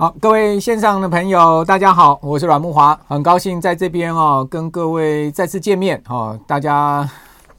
好，各位线上的朋友，大家好，我是阮慕华，很高兴在这边哦，跟各位再次见面哦，大家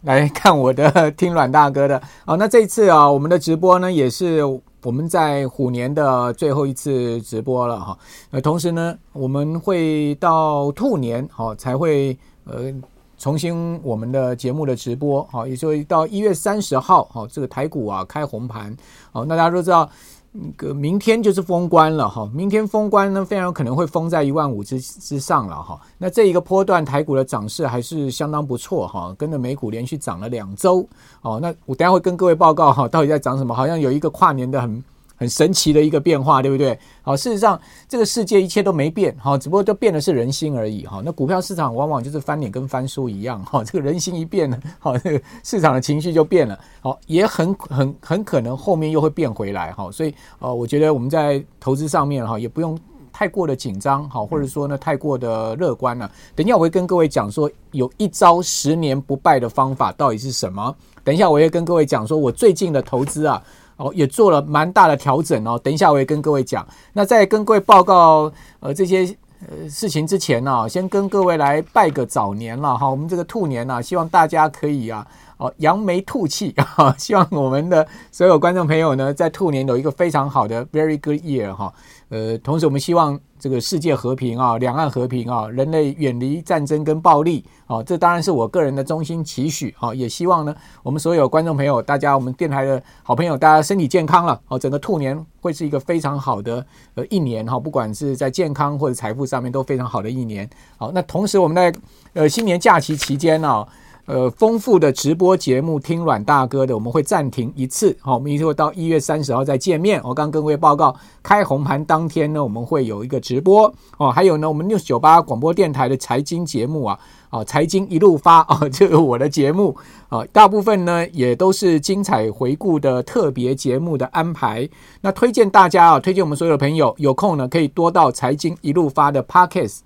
来看我的听阮大哥的。哦，那这一次啊，我们的直播呢，也是我们在虎年的最后一次直播了哈。呃，同时呢，我们会到兔年好才会呃重新我们的节目的直播好，也就到一月三十号好，这个台股啊开红盘好，那大家都知道。那个明天就是封关了哈，明天封关呢，非常有可能会封在一万五之之上了哈。那这一个波段台股的涨势还是相当不错哈，跟着美股连续涨了两周哦。那我等下会跟各位报告哈，到底在涨什么？好像有一个跨年的很。很神奇的一个变化，对不对？好，事实上这个世界一切都没变，哈，只不过都变的是人心而已，哈。那股票市场往往就是翻脸跟翻书一样，哈，这个人心一变了，好，这个市场的情绪就变了，好，也很很很可能后面又会变回来，哈。所以，呃，我觉得我们在投资上面，哈，也不用太过的紧张，好，或者说呢太过的乐观了。等一下我会跟各位讲说，有一招十年不败的方法到底是什么？等一下我会跟各位讲说，我最近的投资啊。哦，也做了蛮大的调整哦。等一下我也跟各位讲。那在跟各位报告呃这些呃事情之前呢、先跟各位来拜个早年了哈。我们这个兔年呢、希望大家可以啊。哦，扬眉吐气 啊！希望我们的所有观众朋友呢，在兔年有一个非常好的 very good year 哈。呃，同时我们希望这个世界和平啊，两岸和平啊，人类远离战争跟暴力啊。这当然是我个人的衷心期许啊。也希望呢，我们所有观众朋友，大家我们电台的好朋友，大家身体健康了哦。整个兔年会是一个非常好的呃一年哈，不管是在健康或者财富上面都非常好的一年。好，那同时我们在呃新年假期期间呢。呃，丰富的直播节目，听阮大哥的，我们会暂停一次。好，我们一会到一月三十号再见面。我刚跟各位报告，开红盘当天呢，我们会有一个直播。哦，还有呢，我们六九八广播电台的财经节目啊，啊，财经一路发 啊，这个我的节目啊，大部分呢也都是精彩回顾的特别节目的安排。那推荐大家啊，推荐我们所有的朋友有空呢，可以多到财经一路发的 Podcast。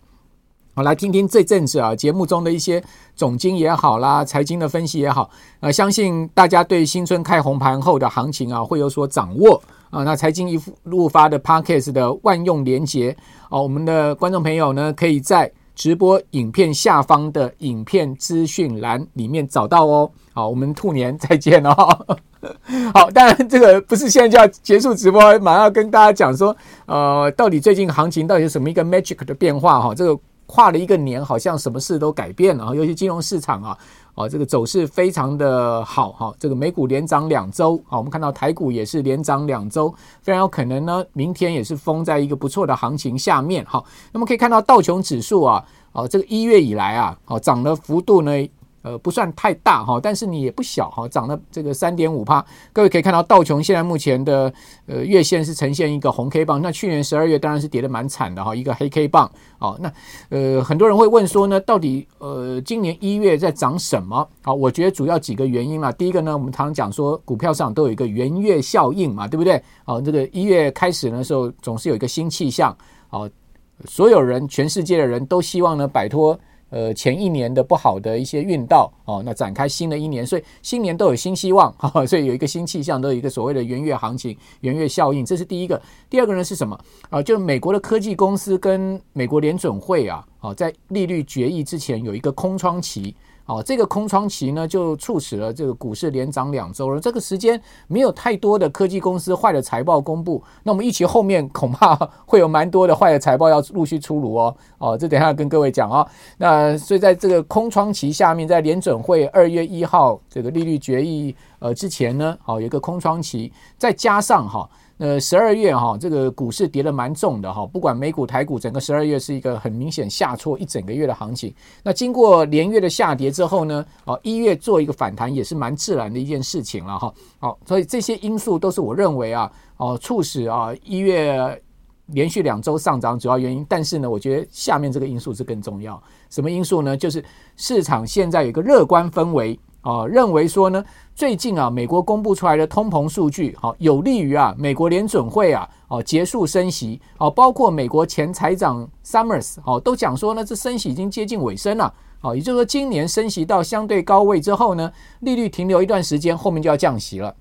好，来听听这阵子啊节目中的一些总经也好啦，财经的分析也好，呃，相信大家对新春开红盘后的行情啊会有所掌握啊。那财经一路发的 Podcast 的万用连结啊，我们的观众朋友呢可以在直播影片下方的影片资讯栏里面找到哦。好，我们兔年再见哦。好，当然这个不是现在就要结束直播，马上要跟大家讲说，呃，到底最近行情到底有什么一个 magic 的变化哈？这个。跨了一个年，好像什么事都改变了啊！尤其金融市场啊，啊，这个走势非常的好哈。这个美股连涨两周啊，我们看到台股也是连涨两周，非常有可能呢，明天也是封在一个不错的行情下面哈。那么可以看到道琼指数啊，啊，这个一月以来啊，啊，涨的幅度呢。呃，不算太大哈，但是你也不小哈，涨了这个三点五趴。各位可以看到，道琼现在目前的呃月线是呈现一个红 K 棒，那去年十二月当然是跌得蛮惨的哈，一个黑 K 棒。哦，那呃很多人会问说呢，到底呃今年一月在涨什么？好，我觉得主要几个原因啦。第一个呢，我们常常讲说股票上都有一个元月效应嘛，对不对？哦，这个一月开始的时候总是有一个新气象，哦，所有人全世界的人都希望呢摆脱。呃，前一年的不好的一些运道哦，那展开新的一年，所以新年都有新希望，哈，所以有一个新气象，都有一个所谓的元月行情、元月效应，这是第一个。第二个呢是什么啊？就美国的科技公司跟美国联准会啊，啊，在利率决议之前有一个空窗期。哦，这个空窗期呢，就促使了这个股市连涨两周了。这个时间没有太多的科技公司坏的财报公布，那我们预期后面恐怕 会有蛮多的坏的财报要陆续出炉哦。哦，这等下跟各位讲哦。那所以在这个空窗期下面，在联准会二月一号这个利率决议呃之前呢，好，有一个空窗期，再加上哈。呃，十二月哈，这个股市跌得蛮重的哈，不管美股、台股，整个十二月是一个很明显下挫一整个月的行情。那经过连月的下跌之后呢，哦，一月做一个反弹也是蛮自然的一件事情了哈。好，所以这些因素都是我认为啊，哦，促使啊一月连续两周上涨主要原因。但是呢，我觉得下面这个因素是更重要。什么因素呢？就是市场现在有一个乐观氛围。啊，认为说呢，最近啊，美国公布出来的通膨数据，好有利于啊，美国联准会啊，哦结束升息，哦，包括美国前财长 Summers，哦都讲说呢，这升息已经接近尾声了，哦，也就是说，今年升息到相对高位之后呢，利率停留一段时间，后面就要降息了。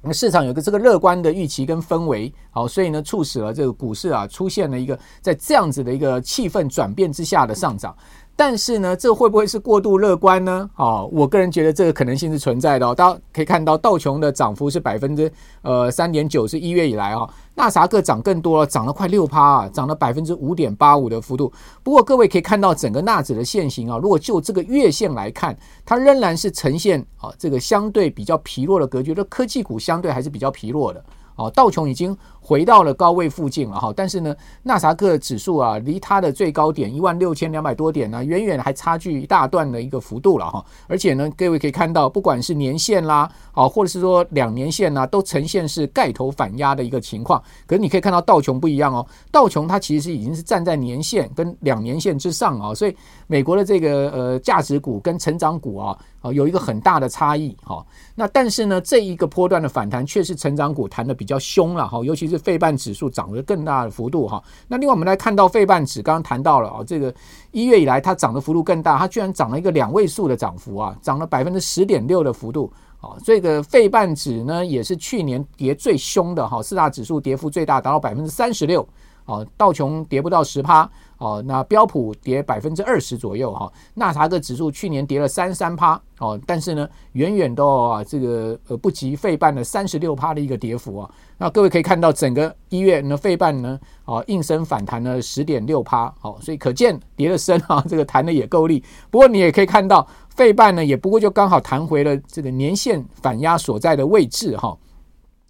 那市场有个这个乐观的预期跟氛围，好，所以呢，促使了这个股市啊出现了一个在这样子的一个气氛转变之下的上涨。但是呢，这会不会是过度乐观呢？啊，我个人觉得这个可能性是存在的哦。大家可以看到，道琼的涨幅是百分之呃三点九，是一月以来啊。纳萨克涨更多了，涨了快六趴啊，涨了百分之五点八五的幅度。不过各位可以看到，整个纳指的线型啊，如果就这个月线来看，它仍然是呈现啊这个相对比较疲弱的格局，就科技股相对还是比较疲弱的。哦，道琼已经回到了高位附近了哈，但是呢，纳萨克指数啊，离它的最高点一万六千两百多点呢，远远还差距一大段的一个幅度了哈。而且呢，各位可以看到，不管是年线啦，啊，或者是说两年线呐，都呈现是盖头反压的一个情况。可是你可以看到道琼不一样哦，道琼它其实已经是站在年线跟两年线之上啊，所以美国的这个呃价值股跟成长股啊。啊，有一个很大的差异哈。那但是呢，这一个波段的反弹却是成长股弹的比较凶了哈，尤其是费半指数涨了更大的幅度哈。那另外我们来看到费半指，刚刚谈到了啊，这个一月以来它涨的幅度更大，它居然涨了一个两位数的涨幅啊，涨了百分之十点六的幅度啊。这个费半指呢，也是去年跌最凶的哈，四大指数跌幅最大，达到百分之三十六。哦，道琼跌不到十趴，哦，那标普跌百分之二十左右哈，纳斯达克指数去年跌了三三趴，哦，但是呢，远远都啊这个呃不及费半的三十六趴的一个跌幅啊。那各位可以看到，整个一月呢，费半呢，哦，应声反弹了十点六趴，哦，所以可见跌得深啊，这个弹的也够力。不过你也可以看到，费半呢也不过就刚好弹回了这个年线反压所在的位置哈。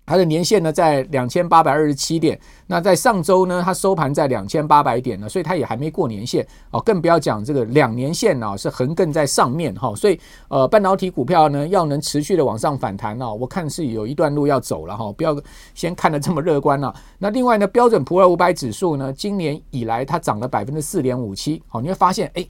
它的年线呢在两千八百二十七点，那在上周呢，它收盘在两千八百点呢，所以它也还没过年线哦，更不要讲这个两年线啊是横亘在上面哈，所以呃半导体股票呢要能持续的往上反弹啊，我看是有一段路要走了哈，不要先看得这么乐观了。那另外呢，标准普尔五百指数呢，今年以来它涨了百分之四点五七，好，你会发现哎。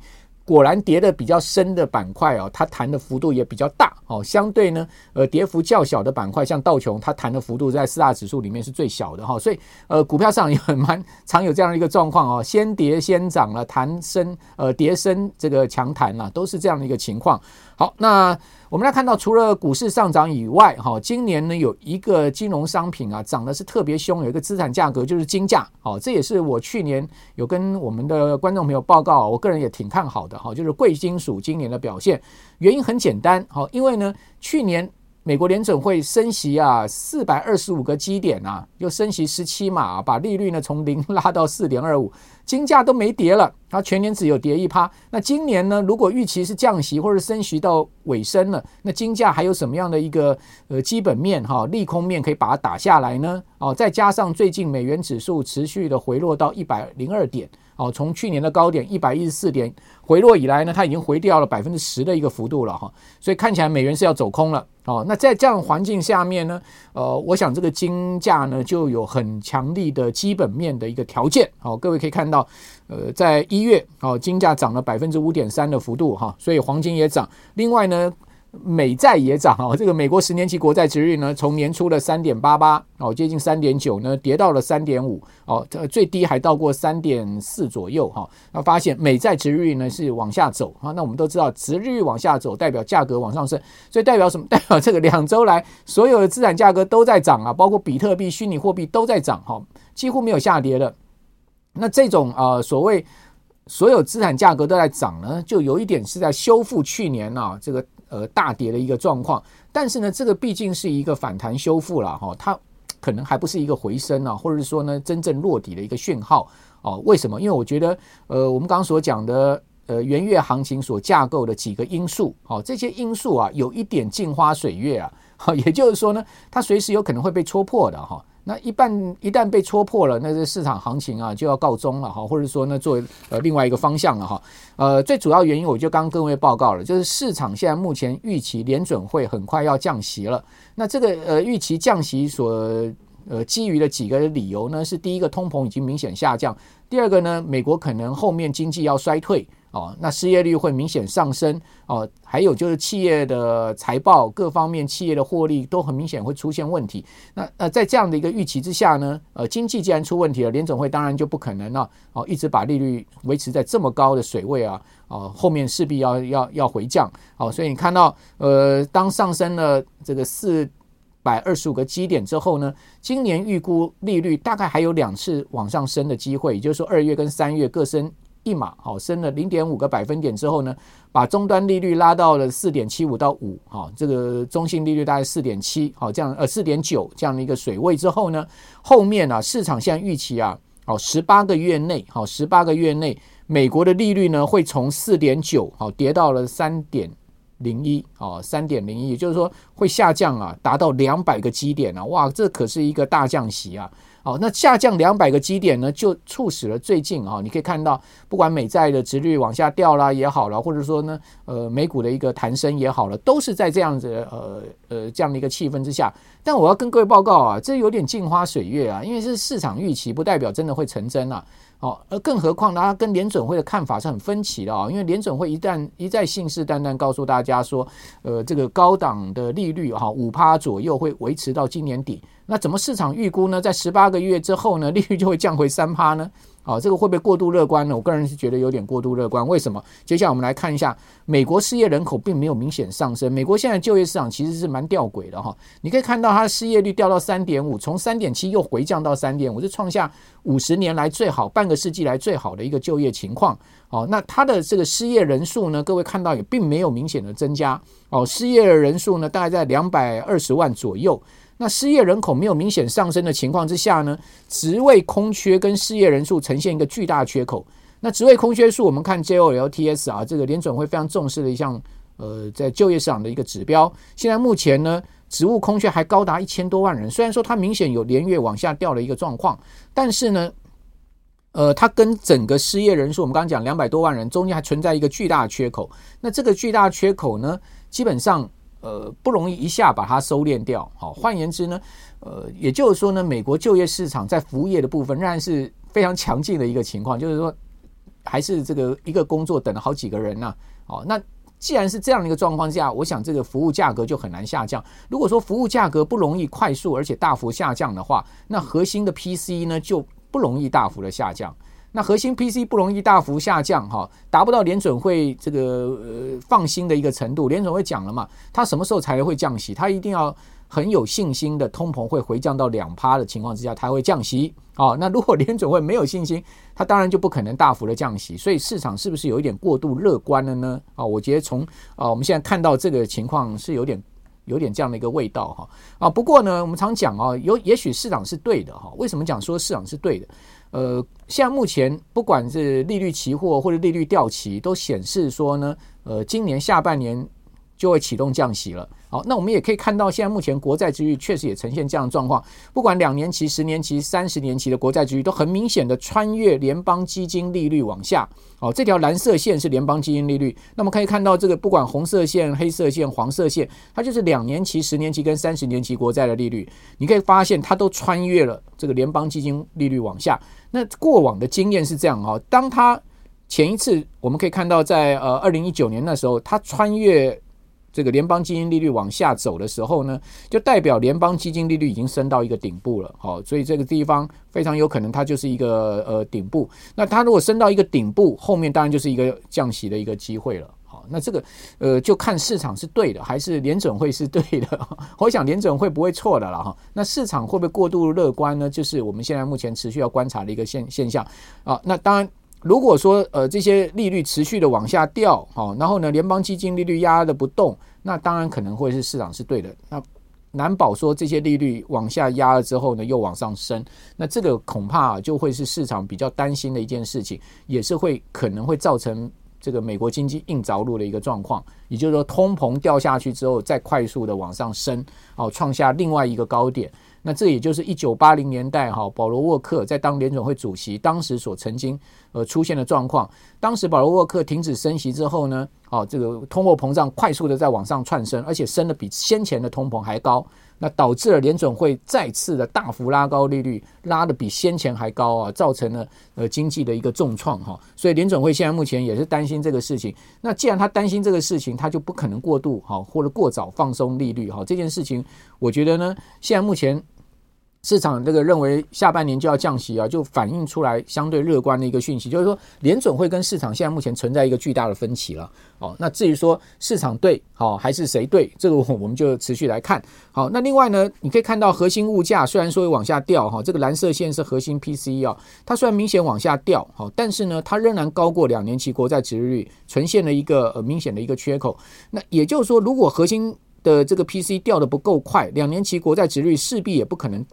果然跌的比较深的板块哦，它弹的幅度也比较大哦。相对呢，呃，跌幅较小的板块，像道琼，它弹的幅度在四大指数里面是最小的哈。所以，呃，股票上也很蛮常有这样的一个状况哦，先跌先涨了，弹升呃跌升这个强弹了，都是这样的一个情况。好，那。我们来看到，除了股市上涨以外，哈，今年呢有一个金融商品啊涨的是特别凶，有一个资产价格就是金价，哦，这也是我去年有跟我们的观众朋友报告，我个人也挺看好的，哈，就是贵金属今年的表现，原因很简单，哈，因为呢去年。美国联准会升息啊，四百二十五个基点啊，又升息十七码，把利率呢从零拉到四点二五，金价都没跌了，它全年只有跌一趴。那今年呢，如果预期是降息或者升息到尾声了，那金价还有什么样的一个呃基本面哈利空面可以把它打下来呢？哦，再加上最近美元指数持续的回落到一百零二点。哦，从去年的高点一百一十四点回落以来呢，它已经回掉了百分之十的一个幅度了哈，所以看起来美元是要走空了哦。那在这样环境下面呢，呃，我想这个金价呢就有很强力的基本面的一个条件。好，各位可以看到，呃，在一月哦，金价涨了百分之五点三的幅度哈，所以黄金也涨。另外呢。美债也涨啊，这个美国十年期国债殖率呢，从年初的三点八八哦，接近三点九呢，跌到了三点五哦，这最低还到过三点四左右哈。那发现美债殖率呢是往下走啊，那我们都知道，殖率往下走代表价格往上升，所以代表什么？代表这个两周来所有的资产价格都在涨啊，包括比特币、虚拟货币都在涨哈，几乎没有下跌的。那这种啊，所谓所有资产价格都在涨呢，就有一点是在修复去年啊这个。呃，大跌的一个状况，但是呢，这个毕竟是一个反弹修复了哈，它可能还不是一个回升啊，或者是说呢，真正落底的一个讯号哦。为什么？因为我觉得，呃，我们刚刚所讲的，呃，元月行情所架构的几个因素，哦，这些因素啊，有一点镜花水月啊，好，也就是说呢，它随时有可能会被戳破的哈。那一旦一旦被戳破了，那这市场行情啊就要告终了哈，或者说呢，作为呃另外一个方向了哈。呃，最主要原因我就刚刚各位报告了，就是市场现在目前预期联准会很快要降息了。那这个呃预期降息所呃基于的几个理由呢，是第一个通膨已经明显下降，第二个呢，美国可能后面经济要衰退。哦，那失业率会明显上升哦，还有就是企业的财报各方面，企业的获利都很明显会出现问题。那呃，在这样的一个预期之下呢，呃，经济既然出问题了，联总会当然就不可能了哦，一直把利率维持在这么高的水位啊，哦，后面势必要要要回降。哦，所以你看到呃，当上升了这个四百二十五个基点之后呢，今年预估利率大概还有两次往上升的机会，也就是说二月跟三月各升一码，好，升了零点五个百分点之后呢，把终端利率拉到了四点七五到五，好，这个中性利率大概四点七，好，这样呃四点九这样的一个水位之后呢，后面啊市场现在预期啊，好十八个月内，好十八个月内美国的利率呢会从四点九好跌到了三点。零一哦，三点零一，也就是说会下降啊，达到两百个基点啊，哇，这可是一个大降息啊！哦，那下降两百个基点呢，就促使了最近啊，你可以看到，不管美债的殖率往下掉啦也好了，或者说呢，呃，美股的一个弹升也好了，都是在这样子呃呃这样的一个气氛之下。但我要跟各位报告啊，这有点镜花水月啊，因为是市场预期，不代表真的会成真啊。哦，而更何况呢，它跟联准会的看法是很分歧的啊。因为联准会一旦一再信誓旦旦告诉大家说，呃，这个高档的利率哈五趴左右会维持到今年底，那怎么市场预估呢？在十八个月之后呢，利率就会降回三趴呢？哦，这个会不会过度乐观呢？我个人是觉得有点过度乐观。为什么？接下来我们来看一下，美国失业人口并没有明显上升。美国现在就业市场其实是蛮吊诡的哈。你可以看到它的失业率掉到三点五，从三点七又回降到三点五，是创下五十年来最好、半个世纪来最好的一个就业情况。哦，那它的这个失业人数呢，各位看到也并没有明显的增加。哦，失业的人数呢，大概在两百二十万左右。那失业人口没有明显上升的情况之下呢，职位空缺跟失业人数呈现一个巨大缺口。那职位空缺数，我们看 JOLTS 啊，这个联准会非常重视的一项呃，在就业市场的一个指标。现在目前呢，职务空缺还高达一千多万人。虽然说它明显有连月往下掉的一个状况，但是呢，呃，它跟整个失业人数，我们刚刚讲两百多万人中间还存在一个巨大的缺口。那这个巨大缺口呢，基本上。呃，不容易一下把它收敛掉。好，换言之呢，呃，也就是说呢，美国就业市场在服务业的部分仍然是非常强劲的一个情况，就是说，还是这个一个工作等了好几个人呢。好，那既然是这样的一个状况下，我想这个服务价格就很难下降。如果说服务价格不容易快速而且大幅下降的话，那核心的 PC 呢就不容易大幅的下降。那核心 PC 不容易大幅下降，哈，达不到联准会这个呃放心的一个程度。联准会讲了嘛，他什么时候才会降息？他一定要很有信心的通膨会回降到两趴的情况之下，他会降息。哦，那如果联准会没有信心，他当然就不可能大幅的降息。所以市场是不是有一点过度乐观了呢？啊，我觉得从啊我们现在看到这个情况是有点有点这样的一个味道哈。啊，不过呢，我们常讲啊，有也许市场是对的哈。为什么讲说市场是对的？呃，现在目前不管是利率期货或者利率掉期，都显示说呢，呃，今年下半年就会启动降息了。好，那我们也可以看到，现在目前国债之率确实也呈现这样的状况。不管两年期、十年期、三十年期的国债之率，都很明显的穿越联邦基金利率往下。哦，这条蓝色线是联邦基金利率。那么可以看到，这个不管红色线、黑色线、黄色线，它就是两年期、十年期跟三十年期国债的利率。你可以发现，它都穿越了这个联邦基金利率往下。那过往的经验是这样哦，当他前一次我们可以看到，在呃二零一九年那时候，他穿越。这个联邦基金利率往下走的时候呢，就代表联邦基金利率已经升到一个顶部了，好，所以这个地方非常有可能它就是一个呃顶部。那它如果升到一个顶部，后面当然就是一个降息的一个机会了，好，那这个呃就看市场是对的还是联准会是对的。我想联准会不会错的了哈。那市场会不会过度乐观呢？就是我们现在目前持续要观察的一个现现象啊。那当然。如果说呃这些利率持续的往下掉，好，然后呢联邦基金利率压的不动，那当然可能会是市场是对的。那难保说这些利率往下压了之后呢又往上升，那这个恐怕就会是市场比较担心的一件事情，也是会可能会造成这个美国经济硬着陆的一个状况。也就是说通膨掉下去之后再快速的往上升，哦，创下另外一个高点。那这也就是一九八零年代哈，保罗沃克在当联总会主席当时所曾经呃出现的状况。当时保罗沃克停止升息之后呢，哦，这个通货膨胀快速的在往上窜升，而且升的比先前的通膨还高。那导致了联准会再次的大幅拉高利率，拉的比先前还高啊，造成了呃经济的一个重创哈。所以联准会现在目前也是担心这个事情。那既然他担心这个事情，他就不可能过度哈或者过早放松利率哈。这件事情，我觉得呢，现在目前。市场这个认为下半年就要降息啊，就反映出来相对乐观的一个讯息，就是说联准会跟市场现在目前存在一个巨大的分歧了。哦，那至于说市场对好还是谁对，这个我们就持续来看。好，那另外呢，你可以看到核心物价虽然说会往下掉哈，这个蓝色线是核心 PCE 啊，它虽然明显往下掉，好，但是呢，它仍然高过两年期国债殖利率，呈现了一个呃明显的一个缺口。那也就是说，如果核心的这个 P C 掉得不够快，两年期国债殖利率势必也不可能。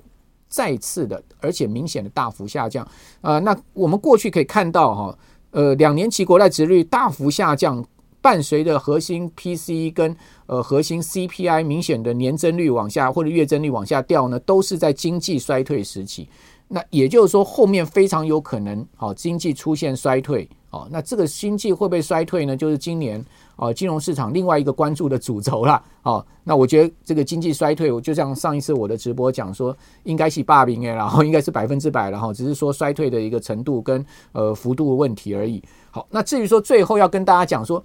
再次的，而且明显的大幅下降，呃，那我们过去可以看到哈，呃，两年期国债殖率大幅下降，伴随着核心 P C 跟呃核心 CPI 明显的年增率往下或者月增率往下掉呢，都是在经济衰退时期。那也就是说，后面非常有可能，好，经济出现衰退，哦，那这个经济会不会衰退呢？就是今年，哦，金融市场另外一个关注的主轴了，哦，那我觉得这个经济衰退，我就像上一次我的直播讲说，应该是霸屏，然后应该是百分之百然后，只是说衰退的一个程度跟呃幅度的问题而已。好，那至于说最后要跟大家讲说。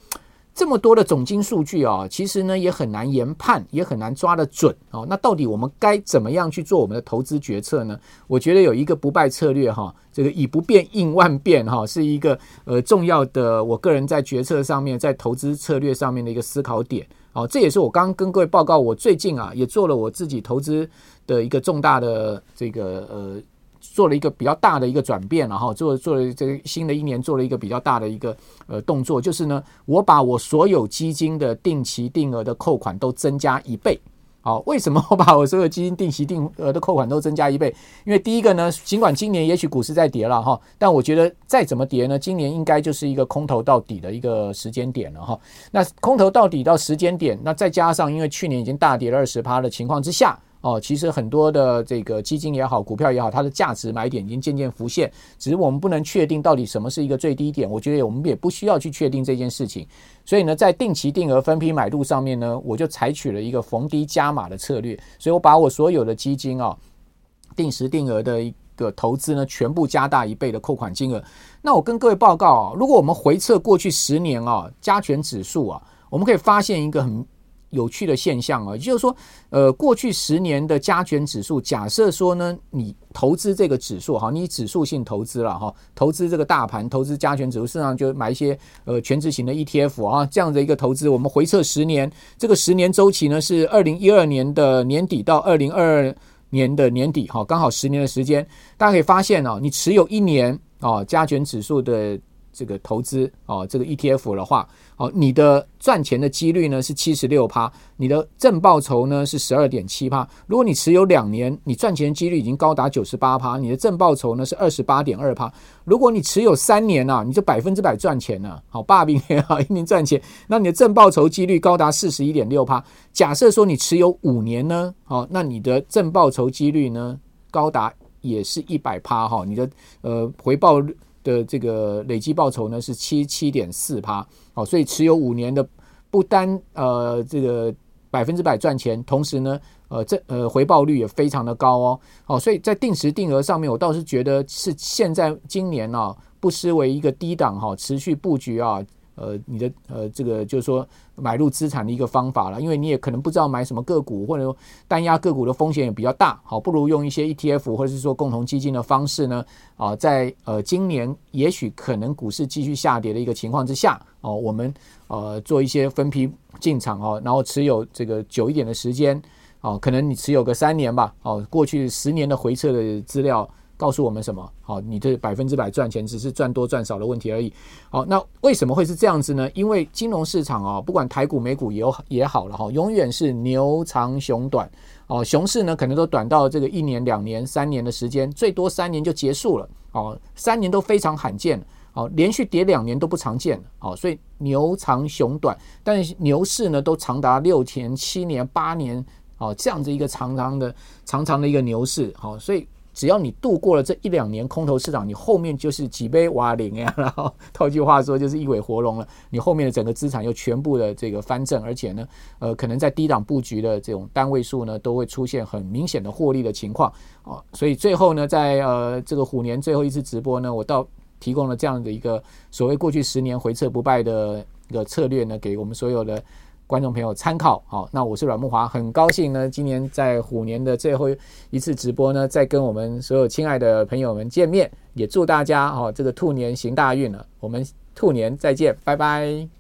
这么多的总经数据啊，其实呢也很难研判，也很难抓得准哦。那到底我们该怎么样去做我们的投资决策呢？我觉得有一个不败策略哈，这个以不变应万变哈，是一个呃重要的我个人在决策上面，在投资策略上面的一个思考点。哦，这也是我刚刚跟各位报告，我最近啊也做了我自己投资的一个重大的这个呃。做了一个比较大的一个转变，了哈做做了这个新的一年做了一个比较大的一个呃动作，就是呢，我把我所有基金的定期定额的扣款都增加一倍。好，为什么 我把我所有基金定期定额的扣款都增加一倍？因为第一个呢，尽管今年也许股市在跌了哈，但我觉得再怎么跌呢，今年应该就是一个空头到底的一个时间点了哈。那空头到底到时间点，那再加上因为去年已经大跌了二十趴的情况之下。哦，其实很多的这个基金也好，股票也好，它的价值买点已经渐渐浮现，只是我们不能确定到底什么是一个最低点。我觉得我们也不需要去确定这件事情。所以呢，在定期定额分批买入上面呢，我就采取了一个逢低加码的策略。所以我把我所有的基金啊，定时定额的一个投资呢，全部加大一倍的扣款金额。那我跟各位报告啊，如果我们回测过去十年啊，加权指数啊，我们可以发现一个很。有趣的现象啊，就是说，呃，过去十年的加权指数，假设说呢，你投资这个指数哈，你指数性投资了哈，投资这个大盘，投资加权指数，事实上就买一些呃全值型的 ETF 啊，这样的一个投资，我们回测十年，这个十年周期呢是二零一二年的年底到二零二二年的年底哈，刚好十年的时间，大家可以发现哦，你持有一年啊加权指数的。这个投资哦，这个 ETF 的话，哦，你的赚钱的几率呢是七十六趴，你的正报酬呢是十二点七趴。如果你持有两年，你赚钱的几率已经高达九十八趴，你的正报酬呢是二十八点二趴。如果你持有三年啊，你就百分之百赚钱了。好，霸屏也好，一定赚钱。那你的正报酬几率高达四十一点六趴。假设说你持有五年呢，好，那你的正报酬几率呢高达也是一百趴哈，你的呃回报率。的这个累计报酬呢是七七点四趴，哦，所以持有五年的不单呃这个百分之百赚钱，同时呢呃这呃回报率也非常的高哦，哦，所以在定时定额上面，我倒是觉得是现在今年啊不失为一个低档哈持续布局啊。呃，你的呃，这个就是说买入资产的一个方法了，因为你也可能不知道买什么个股，或者说单押个股的风险也比较大，好，不如用一些 ETF 或者是说共同基金的方式呢，啊，在呃今年也许可能股市继续下跌的一个情况之下，哦，我们呃做一些分批进场哦，然后持有这个久一点的时间，哦，可能你持有个三年吧，哦，过去十年的回撤的资料。告诉我们什么？好，你这百分之百赚钱，只是赚多赚少的问题而已。好，那为什么会是这样子呢？因为金融市场啊，不管台股、美股也有也好了哈，永远是牛长熊短哦。熊市呢，可能都短到这个一年、两年、三年的时间，最多三年就结束了哦。三年都非常罕见哦，连续跌两年都不常见哦。所以牛长熊短，但是牛市呢，都长达六年、七年、八年哦，这样子一个长长的、长长的一个牛市。好，所以。只要你度过了这一两年空头市场，你后面就是几杯瓦林呀，然后套句话说就是一尾活龙了。你后面的整个资产又全部的这个翻正，而且呢，呃，可能在低档布局的这种单位数呢，都会出现很明显的获利的情况哦。所以最后呢，在呃这个虎年最后一次直播呢，我倒提供了这样的一个所谓过去十年回撤不败的一个策略呢，给我们所有的观众朋友参考。好，那我是阮木华，很高兴呢，今年在虎年的最后一次直播呢，再跟我们所有亲爱的朋友们见面，也祝大家哦，这个兔年行大运了。我们兔年再见，拜拜。